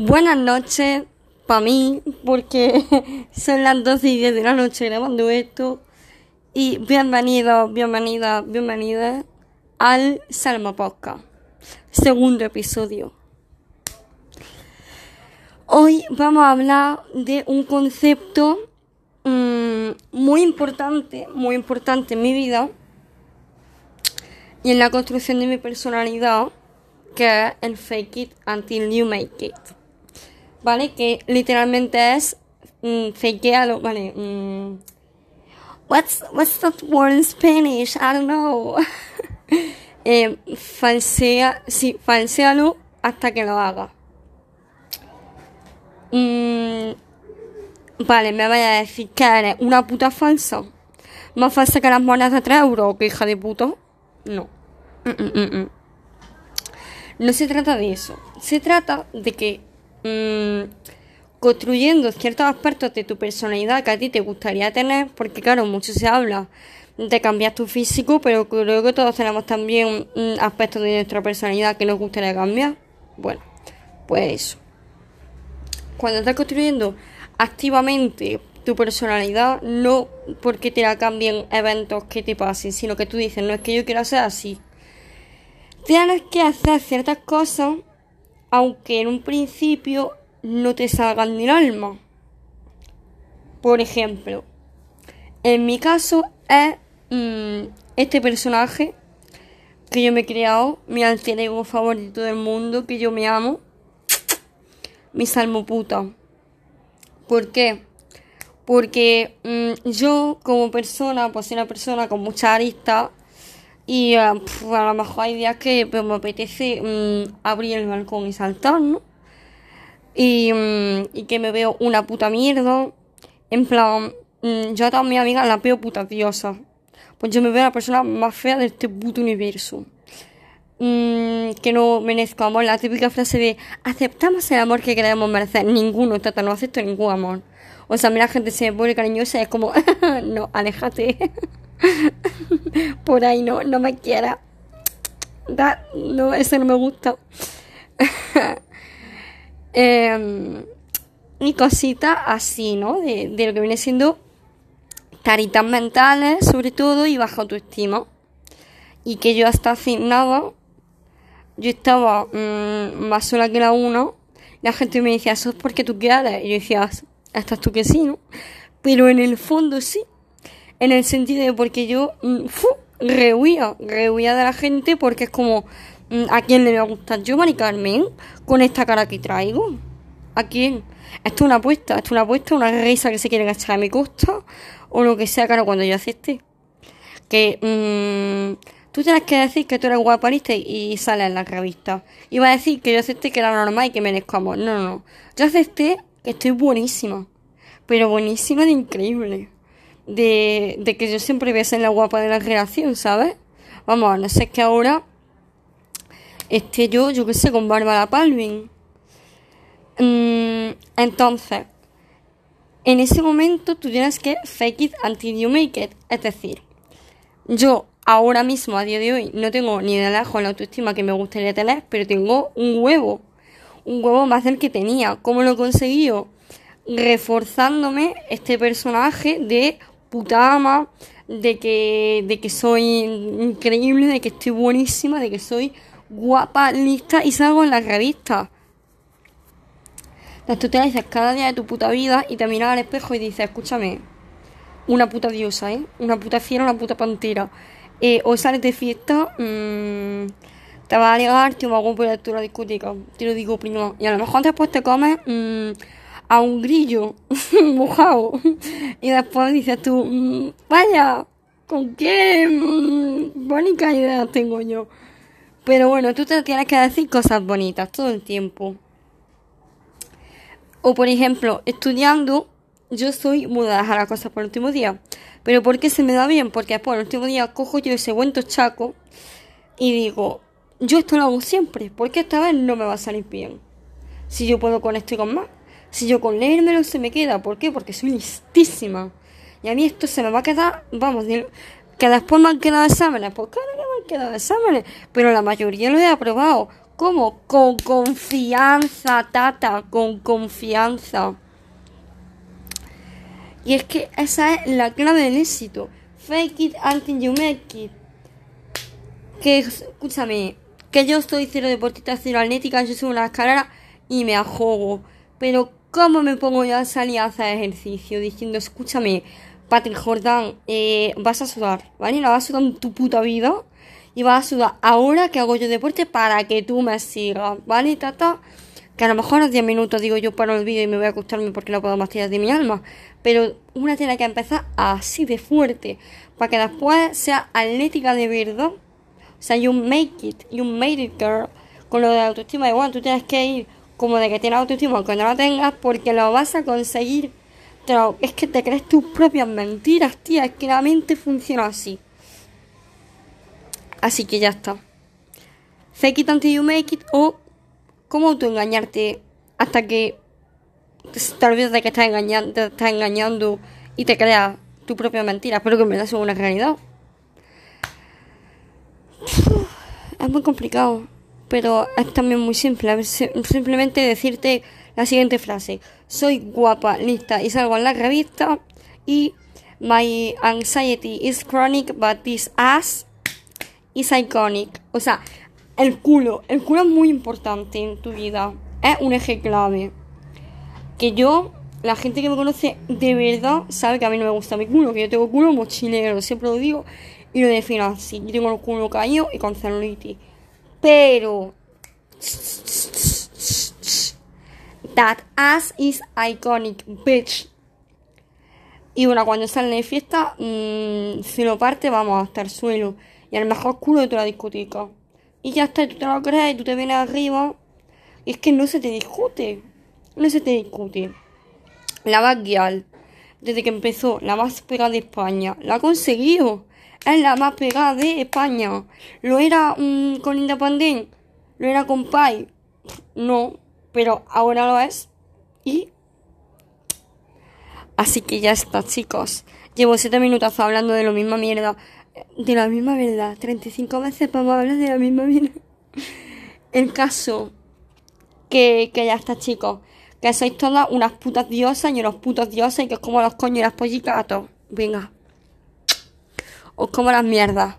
Buenas noches para mí, porque son las 12 y 10 de la noche grabando esto. Y bienvenidos, bienvenidas, bienvenidas al Salmo Podcast, segundo episodio. Hoy vamos a hablar de un concepto mmm, muy importante, muy importante en mi vida y en la construcción de mi personalidad, que es el fake it until you make it. ¿Vale? Que literalmente es mm, fakealo, ¿vale? Mm, what's, what's that word in Spanish? I don't know. eh, sí, falsealo hasta que lo haga. Mm, vale, me vaya a decir que eres una puta falsa. Más falsa que las monedas de 3 euros, que hija de puto. No. Mm, mm, mm, mm. No se trata de eso. Se trata de que mmm, construyendo ciertos aspectos de tu personalidad que a ti te gustaría tener, porque claro, mucho se habla de cambiar tu físico, pero creo que todos tenemos también mm, aspectos de nuestra personalidad que nos gustaría cambiar. Bueno, pues eso. Cuando estás construyendo activamente tu personalidad, no porque te la cambien eventos que te pasen, sino que tú dices, no es que yo quiero ser así. Tienes que hacer ciertas cosas, aunque en un principio no te salgan del alma. Por ejemplo, en mi caso es mmm, este personaje que yo me he creado, mi alter ego favorito del mundo, que yo me amo, mi salmo puta. ¿Por qué? Porque mmm, yo como persona, pues soy una persona con mucha arista y pff, a lo mejor hay días que pues, me apetece mmm, abrir el balcón y saltar, ¿no? Y, mmm, y, que me veo una puta mierda. En plan, yo a todas mis amigas las veo putas diosas. Pues yo me veo la persona más fea de este puto universo. que no merezco amor. La típica frase de aceptamos el amor que queremos merecer. Ninguno, tata, no acepto ningún amor. O sea, a la gente se pone cariñosa y es como, no, aléjate. Por ahí no, no me quiera. Da, no, eso no me gusta. eh, y cositas así, ¿no? De, de, lo que viene siendo taritas mentales, sobre todo, y baja autoestima. Y que yo hasta sin nada, yo estaba mmm, más sola que la una. La gente me decía, eso es porque tú quieres. Y yo decía, estás tú que sí, ¿no? Pero en el fondo sí. En el sentido de porque yo mmm, rehuía, rehuía de la gente porque es como, mmm, ¿a quién le va a gustar yo, Mari Carmen? Con esta cara que traigo. ¿A quién? Esto es una apuesta, esto es una apuesta, una risa que se quiere echar a mi costa o lo que sea, claro, cuando yo acepté. Que mmm, tú tienes que decir que tú eres guapa y, sales en la revista. Vas a decir que yo acepté que era normal y que merezco amor. No, no, no. Yo acepté que estoy buenísima. Pero buenísima de increíble. De, que yo siempre voy a ser la guapa de la creación, ¿sabes? Vamos, no sé que ahora esté yo, yo qué sé, con Bárbara Palvin. Mm, entonces, en ese momento tú tienes que fake it until you make it. Es decir, yo ahora mismo, a día de hoy, no tengo ni de lejos la autoestima que me gustaría tener, pero tengo un huevo. Un huevo más del que tenía. ¿Cómo lo he conseguido? Reforzándome este personaje de puta ama, de que, de que soy increíble, de que estoy buenísima, de que soy guapa, lista y salgo en las revistas. Entonces tú te dices cada día de tu puta vida y te miras al espejo y dices, escúchame, una puta diosa, ¿eh? Una puta fiera, una puta pantera. Eh, o sales de fiesta, mmm, te vas a ligar, te vas a comprar la discoteca. Te lo digo primero. Y a lo mejor después te comes mmm, a un grillo mojado. y después dices tú, mmm, vaya, ¿con qué mmm, bonita idea tengo yo? Pero bueno, tú te tienes que decir cosas bonitas todo el tiempo. O por ejemplo, estudiando, yo soy muda de dejar las cosas por el último día. Pero ¿por qué se me da bien? Porque después el último día cojo yo ese buen chaco y digo, yo esto lo hago siempre, porque esta vez no me va a salir bien. Si yo puedo con esto y con más. Si yo con leérmelo se me queda. ¿Por qué? Porque soy listísima. Y a mí esto se me va a quedar, vamos, que después me han quedado exámenes. Pues claro que me han quedado exámenes. Pero la mayoría lo he aprobado. ¿Cómo? Con confianza, tata, con confianza. Y es que esa es la clave del éxito. Fake it until you make it. Que, escúchame, que yo soy cero deportista, cero atlética, yo soy una escalera y me ahogo. Pero, ¿cómo me pongo yo a salir a hacer ejercicio? Diciendo, escúchame, Patrick Jordan, eh, vas a sudar, ¿vale? No vas a sudar en tu puta vida. Y vas a sudar ahora que hago yo deporte para que tú me sigas, ¿vale, tata? Que a lo mejor en 10 minutos digo yo paro el vídeo y me voy a acostarme porque no puedo más tirar de mi alma. Pero una tiene que empezar así de fuerte. Para que después sea atlética de verdad. O sea, you make it, you made it, girl. Con lo de autoestima, igual tú tienes que ir como de que tienes autoestima aunque no la tengas porque lo vas a conseguir. Pero es que te crees tus propias mentiras, tía. Es que la mente funciona así. Así que ya está. Fake it until you make it o cómo autoengañarte hasta que te olvides de que estás engañando, te estás engañando y te creas tu propia mentira, pero que me das una realidad. Es muy complicado, pero es también muy simple. Simplemente decirte la siguiente frase. Soy guapa, lista y salgo en la revista y my anxiety is chronic, but this ass is iconic. O sea, el culo. El culo es muy importante en tu vida. Es un eje clave. Que yo, la gente que me conoce de verdad sabe que a mí no me gusta mi culo. Que yo tengo culo mochilero. Siempre lo digo y lo defino así. Yo tengo el culo caído y con celulitis. Pero... That ass is iconic, bitch. Y bueno, cuando salen de fiesta, mmm, si lo parte, vamos hasta el suelo. Y al mejor culo de toda la discoteca. Y ya está, tú te lo crees, tú te vienes arriba. Y es que no se te discute. No se te discute. La Bad desde que empezó, la más pegada de España, la ha conseguido. Es la más pegada de España. ¿Lo era mm, con Independent? ¿Lo era con Pai? No, pero ahora lo es. Y. Así que ya está, chicos. Llevo 7 minutos hablando de lo misma mierda de la misma verdad. 35 veces vamos a hablar de la misma vida. El caso que, que ya está, chicos. Que sois todas unas putas diosas y unos putos dioses y que es como los coños y las pollicatos. Venga. Os como las mierdas.